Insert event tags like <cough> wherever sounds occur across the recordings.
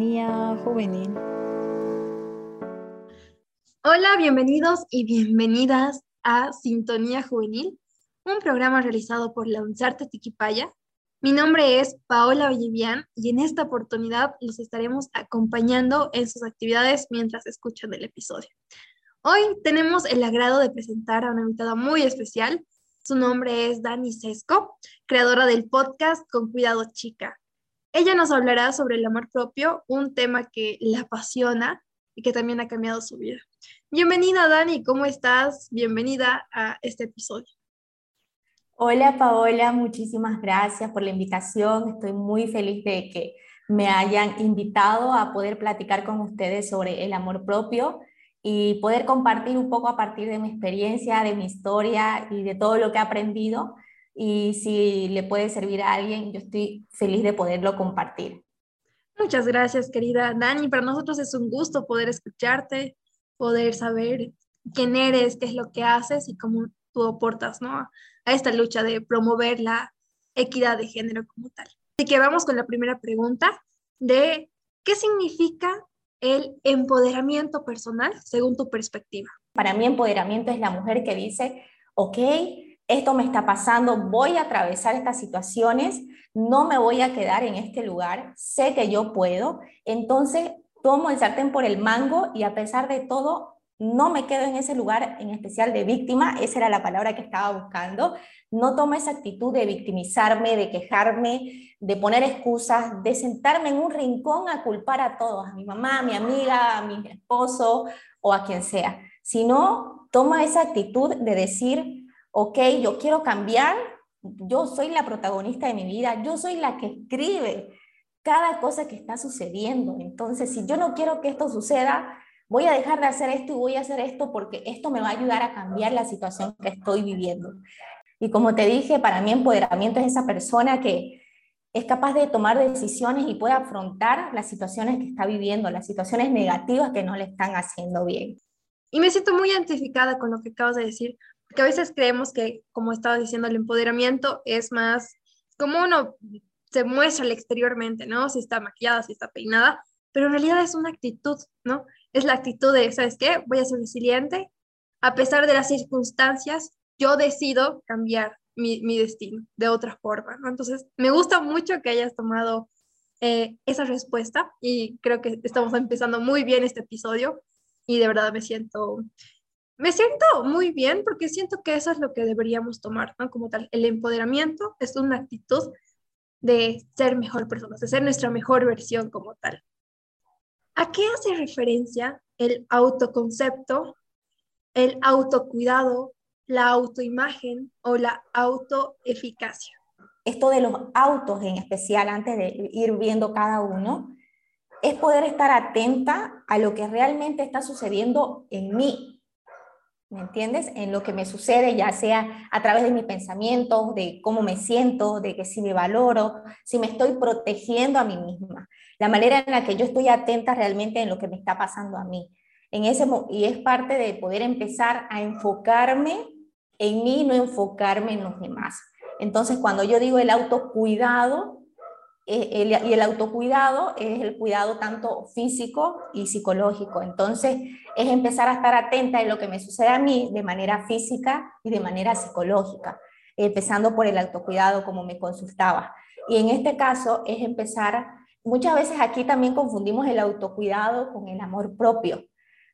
Juvenil. Hola, bienvenidos y bienvenidas a Sintonía Juvenil, un programa realizado por la UNSARTE Tiquipaya. Mi nombre es Paola Bellivian y en esta oportunidad los estaremos acompañando en sus actividades mientras escuchan el episodio. Hoy tenemos el agrado de presentar a una invitada muy especial. Su nombre es Dani Sesco, creadora del podcast Con Cuidado Chica. Ella nos hablará sobre el amor propio, un tema que la apasiona y que también ha cambiado su vida. Bienvenida, Dani, ¿cómo estás? Bienvenida a este episodio. Hola, Paola, muchísimas gracias por la invitación. Estoy muy feliz de que me hayan invitado a poder platicar con ustedes sobre el amor propio y poder compartir un poco a partir de mi experiencia, de mi historia y de todo lo que he aprendido y si le puede servir a alguien, yo estoy feliz de poderlo compartir. Muchas gracias, querida Dani. Para nosotros es un gusto poder escucharte, poder saber quién eres, qué es lo que haces y cómo tú aportas ¿no? a esta lucha de promover la equidad de género como tal. Así que vamos con la primera pregunta de qué significa el empoderamiento personal según tu perspectiva. Para mí empoderamiento es la mujer que dice, ok, esto me está pasando, voy a atravesar estas situaciones, no me voy a quedar en este lugar, sé que yo puedo, entonces tomo el sartén por el mango y a pesar de todo, no me quedo en ese lugar en especial de víctima, esa era la palabra que estaba buscando, no tomo esa actitud de victimizarme, de quejarme, de poner excusas, de sentarme en un rincón a culpar a todos, a mi mamá, a mi amiga, a mi esposo o a quien sea, sino toma esa actitud de decir, ok, yo quiero cambiar, yo soy la protagonista de mi vida, yo soy la que escribe cada cosa que está sucediendo. Entonces, si yo no quiero que esto suceda, voy a dejar de hacer esto y voy a hacer esto porque esto me va a ayudar a cambiar la situación que estoy viviendo. Y como te dije, para mí empoderamiento es esa persona que es capaz de tomar decisiones y puede afrontar las situaciones que está viviendo, las situaciones negativas que no le están haciendo bien. Y me siento muy identificada con lo que acabas de decir, porque a veces creemos que, como estaba diciendo, el empoderamiento es más como uno se muestra exteriormente, ¿no? Si está maquillada, si está peinada, pero en realidad es una actitud, ¿no? Es la actitud de, ¿sabes qué? Voy a ser resiliente, a pesar de las circunstancias, yo decido cambiar mi, mi destino de otra forma. Entonces, me gusta mucho que hayas tomado eh, esa respuesta y creo que estamos empezando muy bien este episodio y de verdad me siento me siento muy bien porque siento que eso es lo que deberíamos tomar, ¿no? Como tal, el empoderamiento es una actitud de ser mejor personas, de ser nuestra mejor versión como tal. ¿A qué hace referencia el autoconcepto, el autocuidado, la autoimagen o la autoeficacia? Esto de los autos en especial, antes de ir viendo cada uno, es poder estar atenta a lo que realmente está sucediendo en mí, ¿me entiendes? En lo que me sucede, ya sea a través de mis pensamientos, de cómo me siento, de que si me valoro, si me estoy protegiendo a mí misma, la manera en la que yo estoy atenta realmente en lo que me está pasando a mí. En ese, y es parte de poder empezar a enfocarme en mí, no enfocarme en los demás. Entonces, cuando yo digo el autocuidado, eh, y el autocuidado es el cuidado tanto físico y psicológico. Entonces, es empezar a estar atenta en lo que me sucede a mí de manera física y de manera psicológica, empezando por el autocuidado como me consultaba. Y en este caso es empezar, muchas veces aquí también confundimos el autocuidado con el amor propio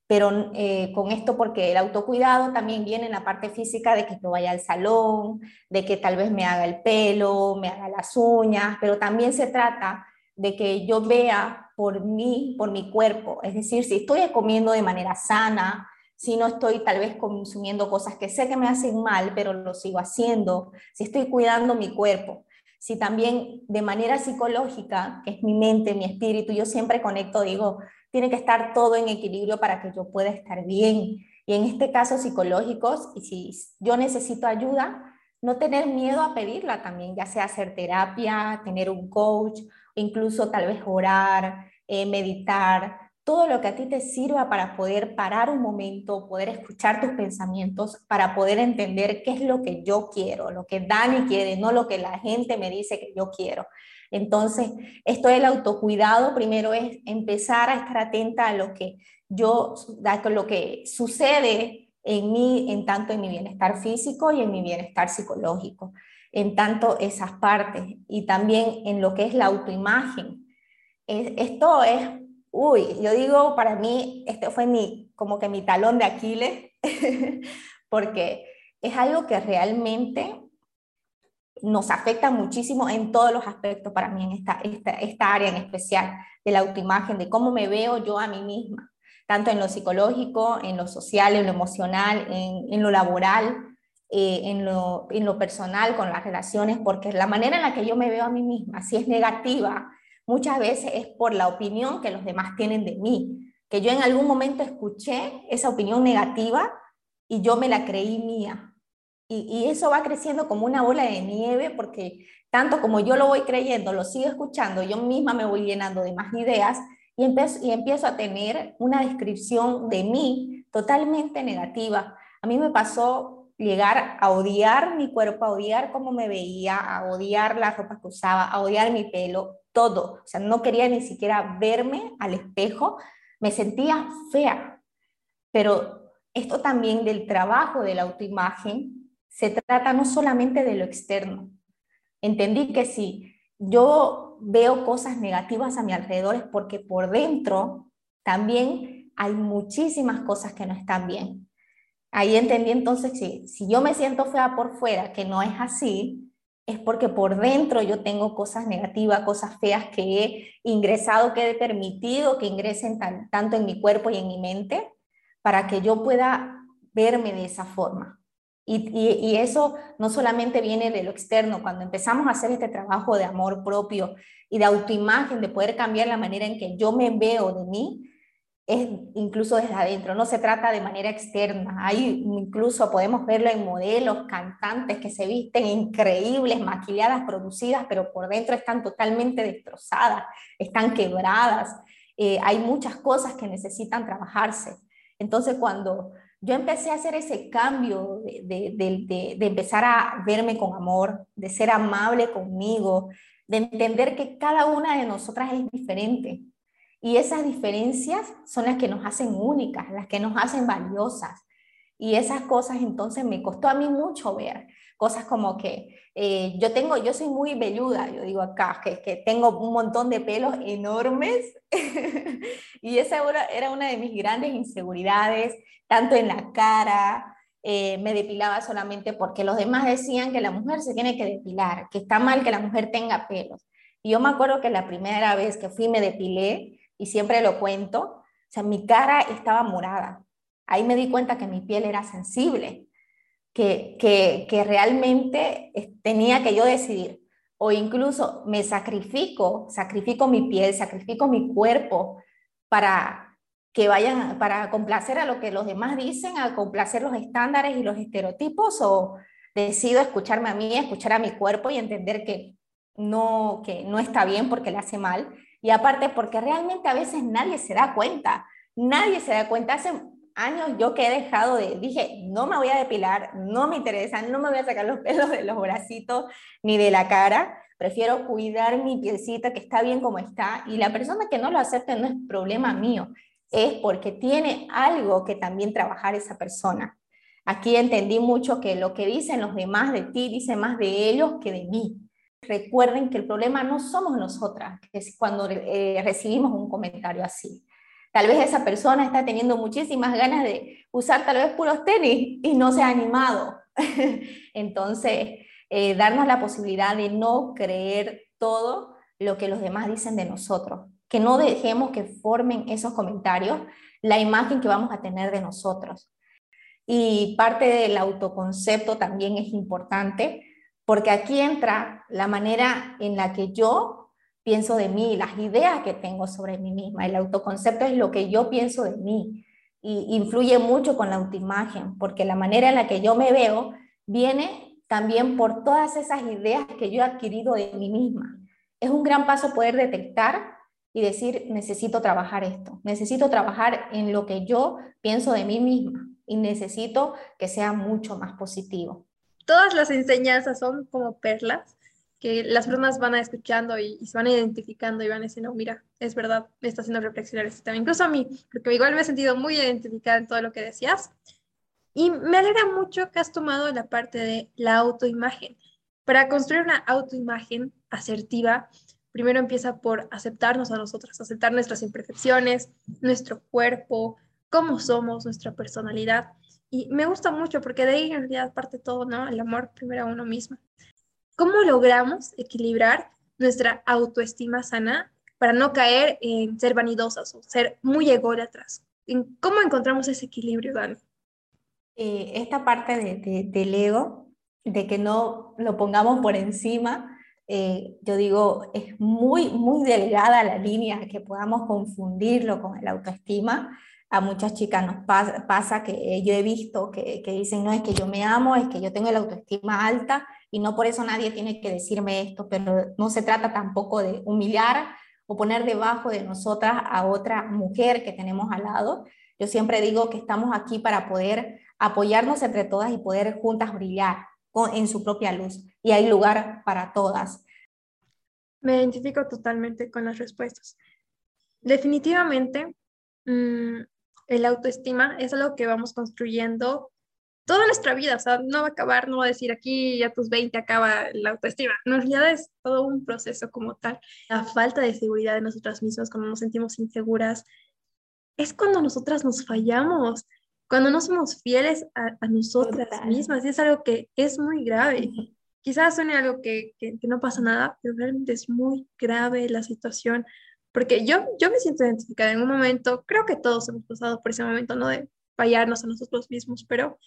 pero eh, con esto porque el autocuidado también viene en la parte física de que yo vaya al salón, de que tal vez me haga el pelo, me haga las uñas, pero también se trata de que yo vea por mí, por mi cuerpo, es decir, si estoy comiendo de manera sana, si no estoy tal vez consumiendo cosas que sé que me hacen mal, pero lo sigo haciendo, si estoy cuidando mi cuerpo, si también de manera psicológica, que es mi mente, mi espíritu, yo siempre conecto, digo, tiene que estar todo en equilibrio para que yo pueda estar bien. Y en este caso psicológicos, y si yo necesito ayuda, no tener miedo a pedirla también, ya sea hacer terapia, tener un coach, incluso tal vez orar, eh, meditar, todo lo que a ti te sirva para poder parar un momento, poder escuchar tus pensamientos, para poder entender qué es lo que yo quiero, lo que Dani quiere, no lo que la gente me dice que yo quiero. Entonces, esto del autocuidado, primero es empezar a estar atenta a lo que yo, a lo que sucede en mí, en tanto en mi bienestar físico y en mi bienestar psicológico, en tanto esas partes y también en lo que es la autoimagen. Esto es uy, yo digo, para mí, este fue mi, como que mi talón de Aquiles, <laughs> porque es algo que realmente nos afecta muchísimo en todos los aspectos para mí, en esta, esta, esta área en especial de la autoimagen, de cómo me veo yo a mí misma, tanto en lo psicológico, en lo social, en lo emocional, en, en lo laboral, eh, en, lo, en lo personal, con las relaciones, porque la manera en la que yo me veo a mí misma, si es negativa, muchas veces es por la opinión que los demás tienen de mí, que yo en algún momento escuché esa opinión negativa y yo me la creí mía. Y, eso va creciendo como una bola de nieve porque tanto como yo lo voy creyendo, lo sigo escuchando, yo misma me voy llenando de más ideas y empiezo, y empiezo a tener una descripción de mí totalmente negativa. A mí me pasó llegar a odiar mi cuerpo, a odiar cómo me veía, a odiar la ropa que usaba, a odiar mi pelo, todo. O sea, no quería ni siquiera verme al espejo, me sentía fea. Pero esto también del trabajo de la autoimagen se trata no solamente de lo externo. Entendí que si yo veo cosas negativas a mi alrededor es porque por dentro también hay muchísimas cosas que no están bien. Ahí entendí entonces que si yo me siento fea por fuera, que no es así, es porque por dentro yo tengo cosas negativas, cosas feas que he ingresado, que he permitido que ingresen tanto en mi cuerpo y en mi mente, para que yo pueda verme de esa forma. Y, y, eso no solamente viene de lo externo, cuando empezamos a hacer este trabajo de amor propio y de autoimagen, de poder cambiar la manera en que yo me veo de mí, es incluso desde adentro, no se trata de manera externa. Hay incluso podemos verlo en modelos, cantantes que se visten increíbles, maquilladas, producidas, pero por dentro están totalmente destrozadas, están quebradas. Eh, hay muchas cosas que necesitan trabajarse. Entonces, cuando yo empecé a hacer ese cambio de, de empezar a verme con amor, de ser amable conmigo, de entender que cada una de nosotras es diferente, y esas diferencias son las que nos hacen únicas, las que nos hacen valiosas. Y esas cosas entonces me costó a mí mucho ver. Cosas como que eh, yo tengo, yo soy muy velluda, yo digo acá, que, tengo un montón de pelos enormes. <laughs> y esa era una de mis grandes inseguridades, tanto en la cara, eh, me depilaba solamente porque los demás decían que la mujer se tiene que depilar, que está mal que la mujer tenga pelos. Y yo me acuerdo que la primera vez que fui me depilé, y siempre lo cuento, o sea, mi cara estaba morada. Ahí me di cuenta que mi piel era sensible, que, que, que realmente tenía que yo decidir, o incluso me sacrifico, sacrifico mi piel, sacrifico mi cuerpo para que vayan, para complacer a lo que los demás dicen, a complacer los estándares y los estereotipos, o decido escucharme a mí, escuchar a mi cuerpo y entender que no, que no está bien porque le hace mal y aparte porque realmente a veces nadie se da cuenta, nadie se da cuenta. Hace años yo que he dejado de, dije, no me voy a depilar, no me interesa, no me voy a sacar los <laughs> pelos de los bracitos ni de la cara, prefiero cuidar mi pielcita que está bien como está y la persona que no lo acepte no es problema mío, es porque tiene algo que también trabajar esa persona. Aquí entendí mucho que lo que dicen los demás de ti dice más de ellos que de mí recuerden que el problema no somos nosotras, es cuando eh, recibimos un comentario así. Tal vez esa persona está teniendo muchísimas ganas de usar tal vez puros tenis y no se ha animado. <laughs> Entonces, eh, darnos la posibilidad de no creer todo lo que los demás dicen de nosotros, que no dejemos que formen esos comentarios la imagen que vamos a tener de nosotros. Y parte del autoconcepto también es importante porque aquí entra la manera en la que yo pienso de mí, las ideas que tengo sobre mí misma. El autoconcepto es lo que yo pienso de mí y influye mucho con la autoimagen, porque la manera en la que yo me veo viene también por todas esas ideas que yo he adquirido de mí misma. Es un gran paso poder detectar y decir, necesito trabajar esto, necesito trabajar en lo que yo pienso de mí misma y necesito que sea mucho más positivo. Todas las enseñanzas son como perlas que las personas van a escuchando y, se van identificando y van diciendo, mira, es verdad, me está haciendo reflexionar este tema. Incluso a mí, porque igual me he sentido muy identificada en todo lo que decías. Y me alegra mucho que has tomado la parte de la autoimagen. Para construir una autoimagen asertiva, primero empieza por aceptarnos a nosotras, aceptar nuestras imperfecciones, nuestro cuerpo, cómo somos, nuestra personalidad. Y me gusta mucho porque de ahí en realidad parte todo, ¿no? El amor primero a uno mismo. ¿Cómo logramos equilibrar nuestra autoestima sana para no caer en ser vanidosas o ser muy ególatras? ¿Cómo encontramos ese equilibrio, Dani? Eh, esta parte de, del ego, de que no lo pongamos por encima, eh, yo digo, es muy, muy delgada la línea que podamos confundirlo con el autoestima. A muchas chicas nos pasa, que yo he visto que, que, dicen, no es que yo me amo, es que yo tengo la autoestima alta y no por eso nadie tiene que decirme esto, pero no se trata tampoco de humillar o poner debajo de nosotras a otra mujer que tenemos al lado. Yo siempre digo que estamos aquí para poder apoyarnos entre todas y poder juntas brillar en su propia luz y hay lugar para todas. Me identifico totalmente con las respuestas. Definitivamente, mm, el autoestima es algo que vamos construyendo toda nuestra vida, o sea, no va a acabar, no va a decir aquí a tus 20 acaba la autoestima, no, en realidad es todo un proceso como tal. La falta de seguridad de nosotras mismas, cuando nos sentimos inseguras, es cuando nosotras nos fallamos, cuando no somos fieles a, nosotras mismas, y es algo que es muy grave. Quizás suene algo que, que, no pasa nada, pero realmente es muy grave la situación, porque yo, yo me siento identificada en un momento, creo que todos hemos pasado por ese momento, ¿no? De fallarnos a nosotros mismos, pero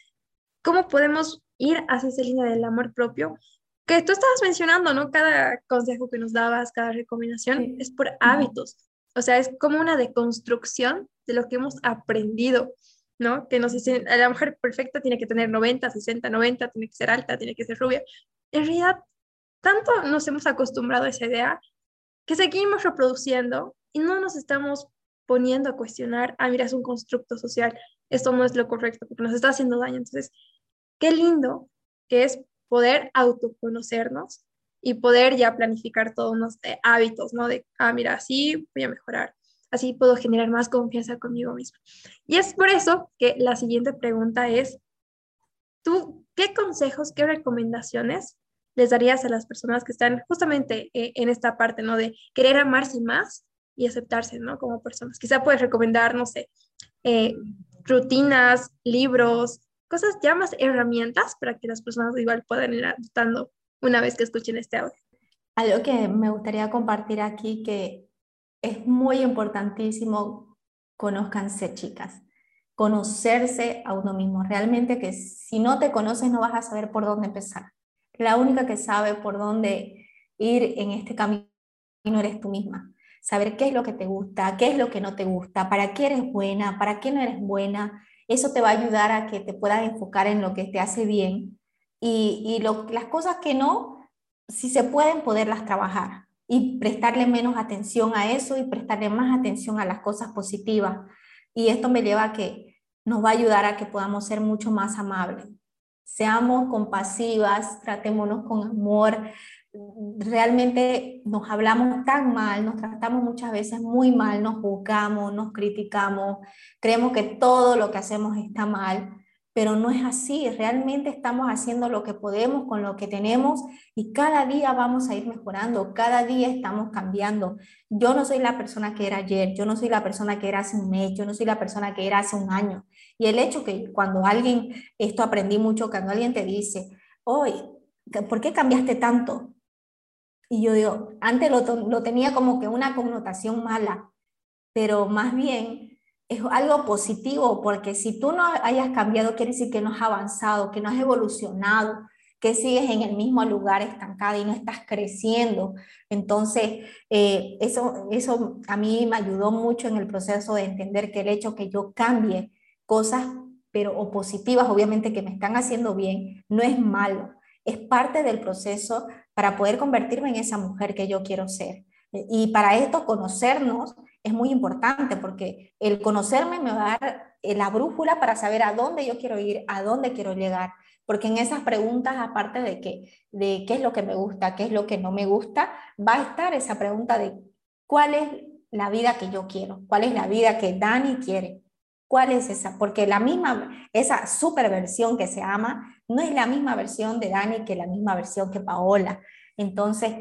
¿cómo podemos ir hacia esa línea del amor propio? Que tú estabas mencionando, ¿no? Cada consejo que nos dabas, cada recomendación es por hábitos, o sea, es como una deconstrucción de lo que hemos aprendido. ¿no? Que nos dicen, la mujer perfecta tiene que tener 90, 60, 90, tiene que ser alta, tiene que ser rubia. En realidad, tanto nos hemos acostumbrado a esa idea que seguimos reproduciendo y no nos estamos poniendo a cuestionar, ah, mira, es un constructo social, esto no es lo correcto porque nos está haciendo daño. Entonces, qué lindo que es poder autoconocernos y poder ya planificar todos unos eh, hábitos, ¿no? De, ah, mira, así voy a mejorar, Así puedo generar más confianza conmigo mismo. Y es por eso que la siguiente pregunta es, ¿tú qué consejos, qué recomendaciones les darías a las personas que están justamente eh, en esta parte, ¿no? De querer amarse más y aceptarse, ¿no? Como personas. Quizá puedes recomendar, no sé, eh, rutinas, libros, cosas ya más herramientas para que las personas igual puedan ir adoptando una vez que escuchen este audio. Algo que me gustaría compartir aquí que es muy importantísimo conozcanse, chicas. Conocerse a uno mismo. Realmente que si no te conoces no vas a saber por dónde empezar. La única que sabe por dónde ir en este camino eres tú misma. Saber qué es lo que te gusta, qué es lo que no te gusta, para qué eres buena, para qué no eres buena. Eso te va a ayudar a que te puedas enfocar en lo que te hace bien y, las cosas que no, si se pueden, poderlas trabajar y prestarle menos atención a eso y prestarle más atención a las cosas positivas. Y esto me lleva a que nos va a ayudar a que podamos ser mucho más amables. Seamos compasivas, tratémonos con amor. Realmente nos hablamos tan mal, nos tratamos muchas veces muy mal, nos juzgamos, nos criticamos, creemos que todo lo que hacemos está mal pero no es así, realmente estamos haciendo lo que podemos con lo que tenemos y cada día vamos a ir mejorando, cada día estamos cambiando. Yo no soy la persona que era ayer, yo no soy la persona que era hace un mes, yo no soy la persona que era hace un año. Y el hecho que cuando alguien, esto aprendí mucho, cuando alguien te dice, hoy, ¿por qué cambiaste tanto? Y yo digo, antes lo, lo tenía como que una connotación mala, pero más bien es algo positivo, porque si tú no hayas cambiado, quiere decir que no has avanzado, que no has evolucionado, que sigues en el mismo lugar estancada y no estás creciendo. Entonces, eh, eso, eso a mí me ayudó mucho en el proceso de entender que el hecho que yo cambie cosas, pero o positivas, obviamente que me están haciendo bien, no es malo, es parte del proceso para poder convertirme en esa mujer que yo quiero ser Y para esto conocernos es muy importante porque el conocerme me va a dar eh, la brújula para saber a dónde yo quiero ir, a dónde quiero llegar. Porque en esas preguntas, aparte de, que, de qué es lo que me gusta, qué es lo que no me gusta, va a estar esa pregunta de cuál es la vida que yo quiero, cuál es la vida que Dani quiere. ¿Cuál es esa? Porque la misma, esa superversión que se ama, no es la misma versión de Dani que la misma versión que Paola. Entonces,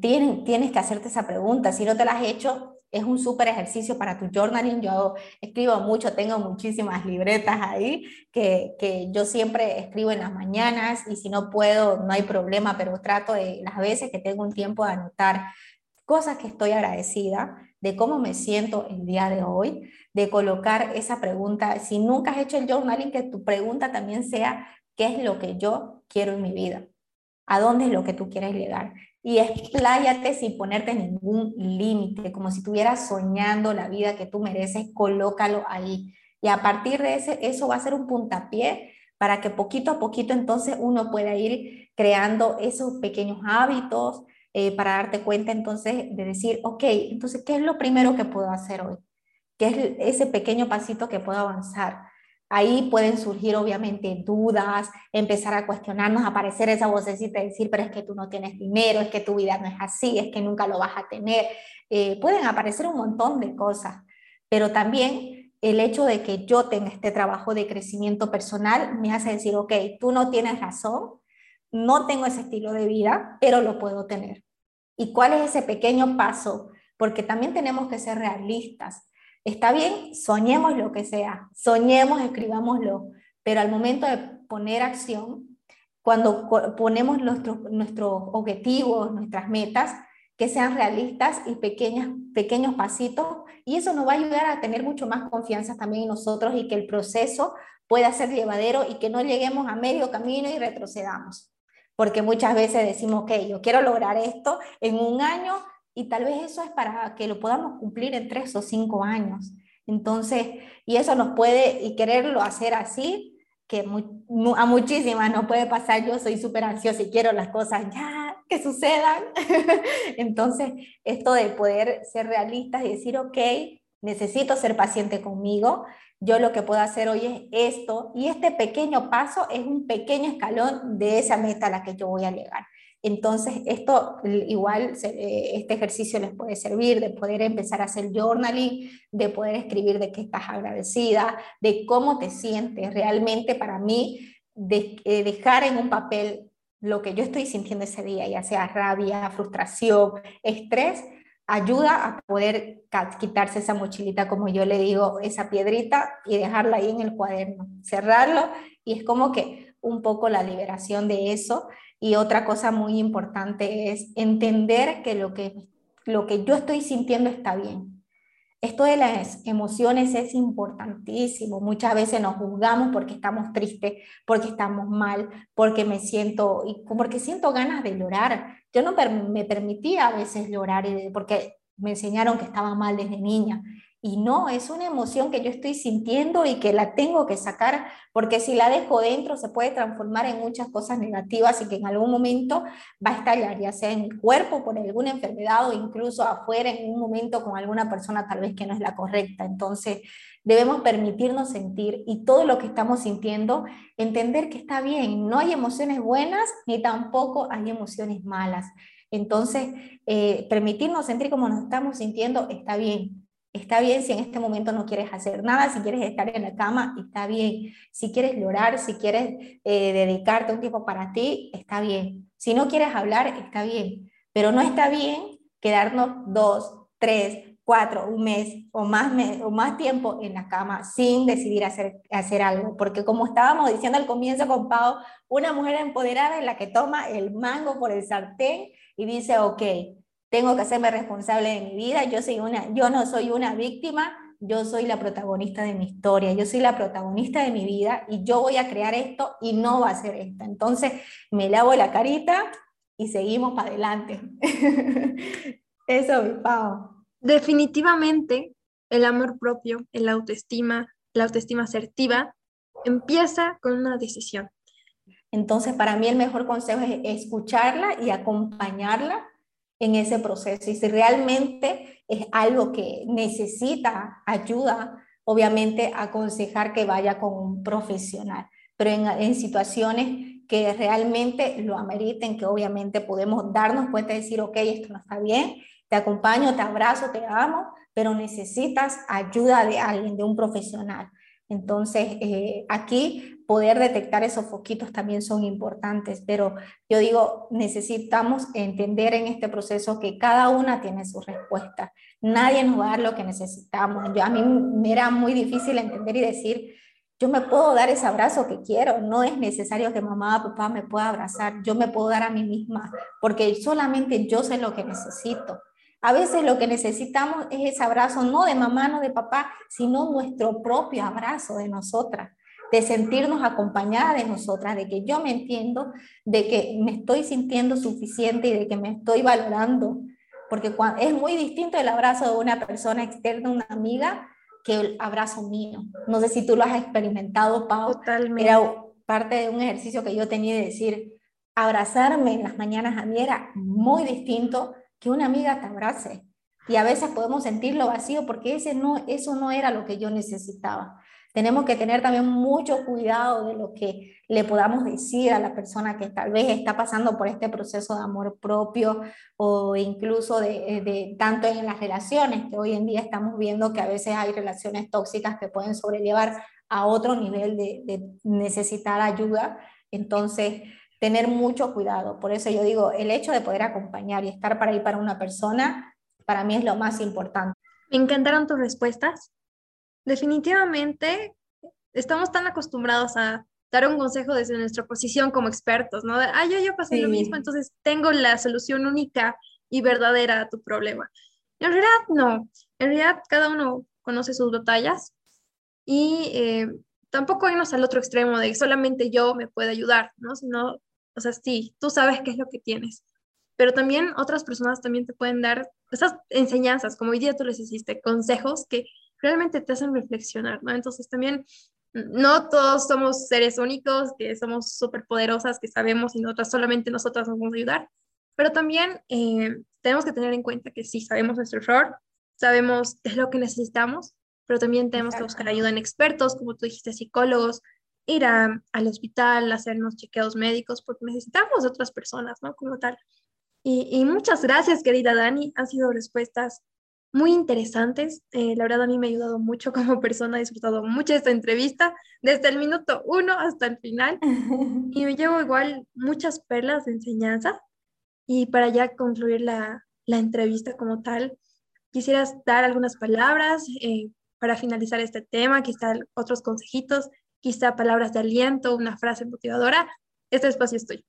tienes, tienes que hacerte esa pregunta. Si no te la has hecho, es un súper ejercicio para tu journaling. Yo escribo mucho, tengo muchísimas libretas ahí que, que, yo siempre escribo en las mañanas y si no puedo, no hay problema, pero trato de las veces que tengo un tiempo de anotar cosas que estoy agradecida, de cómo me siento el día de hoy, de colocar esa pregunta. Si nunca has hecho el journaling, que tu pregunta también sea, ¿qué es lo que yo quiero en mi vida? ¿A dónde es lo que tú quieres llegar? y expláyate sin ponerte ningún límite, como si estuvieras soñando la vida que tú mereces, colócalo ahí. Y a partir de ese, eso va a ser un puntapié para que poquito a poquito entonces uno pueda ir creando esos pequeños hábitos eh, para darte cuenta entonces de decir, ok, entonces, ¿qué es lo primero que puedo hacer hoy? ¿Qué es ese pequeño pasito que puedo avanzar? Ahí pueden surgir obviamente dudas, empezar a cuestionarnos, aparecer esa vocecita y decir, pero es que tú no tienes dinero, es que tu vida no es así, es que nunca lo vas a tener. Eh, pueden aparecer un montón de cosas, pero también el hecho de que yo tenga este trabajo de crecimiento personal me hace decir, ok, tú no tienes razón, no tengo ese estilo de vida, pero lo puedo tener. ¿Y cuál es ese pequeño paso? Porque también tenemos que ser realistas. Está bien, soñemos lo que sea, soñemos, escribámoslo, pero al momento de poner acción, cuando ponemos nuestros, objetivos, nuestras metas, que sean realistas y pequeños pasitos, y eso nos va a ayudar a tener mucho más confianza también en nosotros y que el proceso pueda ser llevadero y que no lleguemos a medio camino y retrocedamos. Porque muchas veces decimos, ok, yo quiero lograr esto en un año, y tal vez eso es para que lo podamos cumplir en tres o cinco años. Entonces, y eso nos puede, y quererlo hacer así, que a muchísimas no puede pasar, yo soy súper ansiosa y quiero las cosas ya que sucedan. <laughs> Entonces, esto de poder ser realistas y decir, ok, necesito ser paciente conmigo, yo lo que puedo hacer hoy es esto, y este pequeño paso es un pequeño escalón de esa meta a la que yo voy a llegar. Entonces, esto igual, eh, este ejercicio les puede servir de poder empezar a hacer journaling, de poder escribir de qué estás agradecida, de cómo te sientes. Realmente para mí, eh, dejar en un papel lo que yo estoy sintiendo ese día, ya sea rabia, frustración, estrés, ayuda a poder quitarse esa mochilita, como yo le digo, esa piedrita y dejarla ahí en el cuaderno, cerrarlo y es como que un poco la liberación de eso y otra cosa muy importante es entender que lo que, lo que yo estoy sintiendo está bien. Esto de las emociones es importantísimo. Muchas veces nos juzgamos porque estamos tristes, porque estamos mal, porque me siento, porque siento ganas de llorar. Yo no me permitía a veces llorar porque me enseñaron que estaba mal desde niña y no, es una emoción que yo estoy sintiendo y que la tengo que sacar, porque si la dejo dentro se puede transformar en muchas cosas negativas y que en algún momento va a estallar, ya sea en el cuerpo por alguna enfermedad o incluso afuera en un momento con alguna persona tal vez que no es la correcta. Entonces, debemos permitirnos sentir y todo lo que estamos sintiendo, entender que está bien, no hay emociones buenas ni tampoco hay emociones malas. Entonces, eh, permitirnos sentir como nos estamos sintiendo está bien Está bien si en este momento no quieres hacer nada, si quieres estar en la cama, está bien. Si quieres llorar, si quieres eh, dedicarte un tiempo para ti, está bien. Si no quieres hablar, está bien. Pero no está bien quedarnos dos, tres, cuatro, un mes o más, o más tiempo en la cama sin decidir hacer, hacer algo. Porque como estábamos diciendo al comienzo con Pau, una mujer empoderada es la que toma el mango por el sartén y dice, ok, tengo que hacerme responsable de mi vida, yo, soy una, yo no soy una víctima, yo soy la protagonista de mi historia, yo soy la protagonista de mi vida y yo voy a crear esto y no va a ser esto. Entonces me lavo la carita y seguimos para adelante. <laughs> Eso, Pau. Definitivamente el amor propio, el autoestima, la autoestima asertiva empieza con una decisión. Entonces, para mí el mejor consejo es escucharla y acompañarla en ese proceso. Y si realmente es algo que necesita ayuda, obviamente aconsejar que vaya con un profesional. Pero en, situaciones que realmente lo ameriten, que obviamente podemos darnos cuenta y decir, ok, esto no está bien, te acompaño, te abrazo, te amo, pero necesitas ayuda de alguien, de un profesional. Entonces, eh, aquí poder detectar esos foquitos también son importantes, pero yo digo, necesitamos entender en este proceso que cada una tiene su respuesta. Nadie nos va a lo que necesitamos. Yo, a mí me era muy difícil entender y decir, yo me puedo dar ese abrazo que quiero, no es necesario que mamá o papá me pueda abrazar, yo me puedo dar a mí misma, porque solamente yo sé lo que necesito. A veces lo que necesitamos es ese abrazo, no de mamá, no de papá, sino nuestro propio abrazo de nosotras, de sentirnos acompañadas de nosotras, de que yo me entiendo, de que me estoy sintiendo suficiente y de que me estoy valorando. Porque es muy distinto el abrazo de una persona externa, una amiga, que el abrazo mío. No sé si tú lo has experimentado, Pau. Totalmente. Era parte de un ejercicio que yo tenía de decir, abrazarme en las mañanas a mí era muy distinto que una amiga te abrace. Y a veces podemos sentirlo vacío porque ese no, eso no era lo que yo necesitaba. Tenemos que tener también mucho cuidado de lo que le podamos decir a la persona que tal vez está pasando por este proceso de amor propio o incluso de, de, tanto en las relaciones, que hoy en día estamos viendo que a veces hay relaciones tóxicas que pueden sobrellevar a otro nivel de, de necesitar ayuda. Entonces, tener mucho cuidado. Por eso yo digo, el hecho de poder acompañar y estar para ir para una persona, para mí es lo más importante. Me encantaron tus respuestas. Definitivamente estamos tan acostumbrados a dar un consejo desde nuestra posición como expertos, ¿no? Ah, yo ya pasé lo mismo, entonces tengo la solución única y verdadera a tu problema. En realidad, no. En realidad, cada uno conoce sus batallas y eh, tampoco irnos al otro extremo de solamente yo me puedo ayudar, ¿no? Sino o sea, sí, tú sabes qué es lo que tienes, pero también otras personas también te pueden dar esas enseñanzas, como hoy día tú les hiciste, consejos que realmente te hacen reflexionar, ¿no? Entonces también no todos somos seres únicos, que somos súper poderosas, que sabemos y nosotras solamente nosotras nos vamos a ayudar, pero también eh, tenemos que tener en cuenta que sí, sabemos nuestro error, sabemos qué es lo que necesitamos, pero también tenemos que buscar ayuda en expertos, como tú dijiste, psicólogos, ir al hospital, hacernos chequeos médicos, porque necesitamos otras personas, ¿no? Como tal. Y, muchas gracias, querida Dani. Han sido respuestas muy interesantes. Eh, la verdad, a mí me ha ayudado mucho como persona, he disfrutado mucho esta entrevista, desde el minuto uno hasta el final. <laughs> Y me llevo igual muchas perlas de enseñanza. Y para ya concluir la, la entrevista como tal, quisieras dar algunas palabras eh, para finalizar este tema, quizá otros consejitos quizá palabras de aliento, una frase motivadora, este espacio estoy.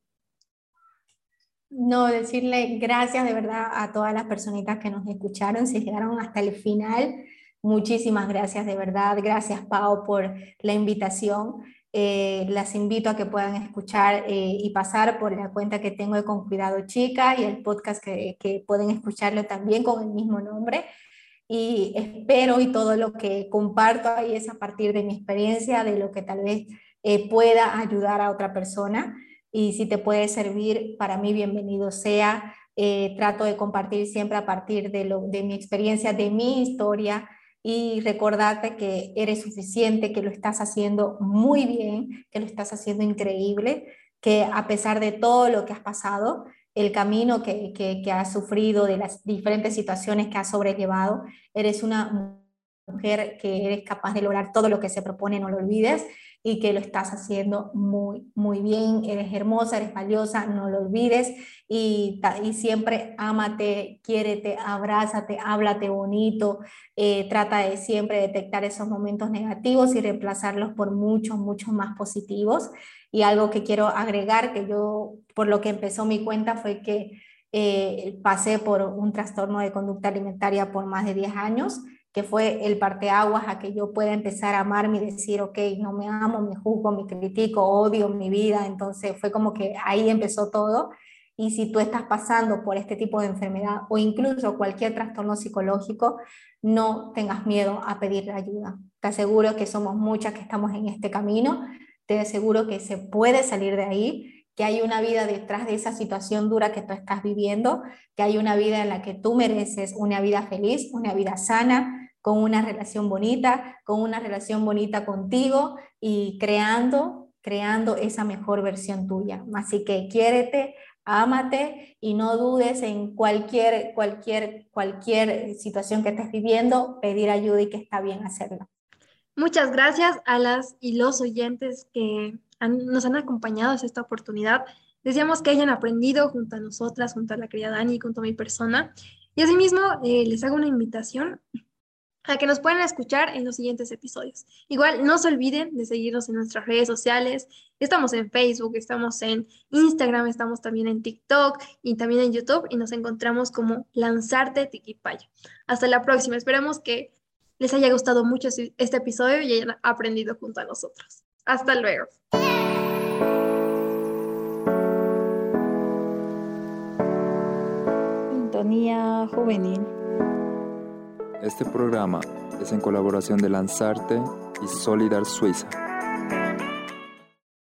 No, decirle gracias de verdad a todas las personitas que nos escucharon, se llegaron hasta el final. Muchísimas gracias de verdad. Gracias, Pau, por la invitación. Eh, las invito a que puedan escuchar eh, y pasar por la cuenta que tengo de Con Cuidado Chica y el podcast que, que pueden escucharlo también con el mismo nombre y espero y todo lo que comparto ahí es a partir de mi experiencia, de lo que tal vez eh, pueda ayudar a otra persona y si te puede servir, para mí bienvenido sea. Eh, trato de compartir siempre a partir de, lo, de mi experiencia, de mi historia y recordarte que eres suficiente, que lo estás haciendo muy bien, que lo estás haciendo increíble, que a pesar de todo lo que has pasado, el camino que, que, has sufrido, de las diferentes situaciones que has sobrellevado. Eres una mujer que eres capaz de lograr todo lo que se propone, no lo olvides, y que lo estás haciendo muy, muy bien. Eres hermosa, eres valiosa, no lo olvides. Y, y siempre ámate, quiérete, abrázate, háblate bonito. Eh, trata de siempre detectar esos momentos negativos y reemplazarlos por muchos, muchos más positivos. Y algo que quiero agregar, que yo por lo que empezó mi cuenta fue que eh, pasé por un trastorno de conducta alimentaria por más de 10 años, que fue el parteaguas a que yo pueda empezar a amarme y decir, ok, no me amo, me juzgo, me critico, odio mi vida. Entonces fue como que ahí empezó todo. Y si tú estás pasando por este tipo de enfermedad o incluso cualquier trastorno psicológico, no tengas miedo a pedir ayuda. Te aseguro que somos muchas que estamos en este camino te aseguro que se puede salir de ahí que hay una vida detrás de esa situación dura que tú estás viviendo, que hay una vida en la que tú mereces una vida feliz, una vida sana, con una relación bonita, con una relación bonita contigo y creando, creando esa mejor versión tuya. Así que quiérete, ámate y no dudes en cualquier, cualquier, cualquier situación que estés viviendo, pedir ayuda y que está bien hacerlo. Muchas gracias a las y los oyentes que nos han acompañado en esta oportunidad. Deseamos que hayan aprendido junto a nosotras, junto a la querida Dani, junto a mi persona. Y asimismo, eh, les hago una invitación a que nos puedan escuchar en los siguientes episodios. Igual, no se olviden de seguirnos en nuestras redes sociales. Estamos en Facebook, estamos en Instagram, estamos también en TikTok y también en YouTube y nos encontramos como Lanzarte Tiquipaya. Hasta la próxima. Esperamos que les haya gustado mucho este episodio y hayan aprendido junto a nosotros. Hasta luego. Sintonía juvenil. Este programa es en colaboración de Lanzarte y Solidar Suiza.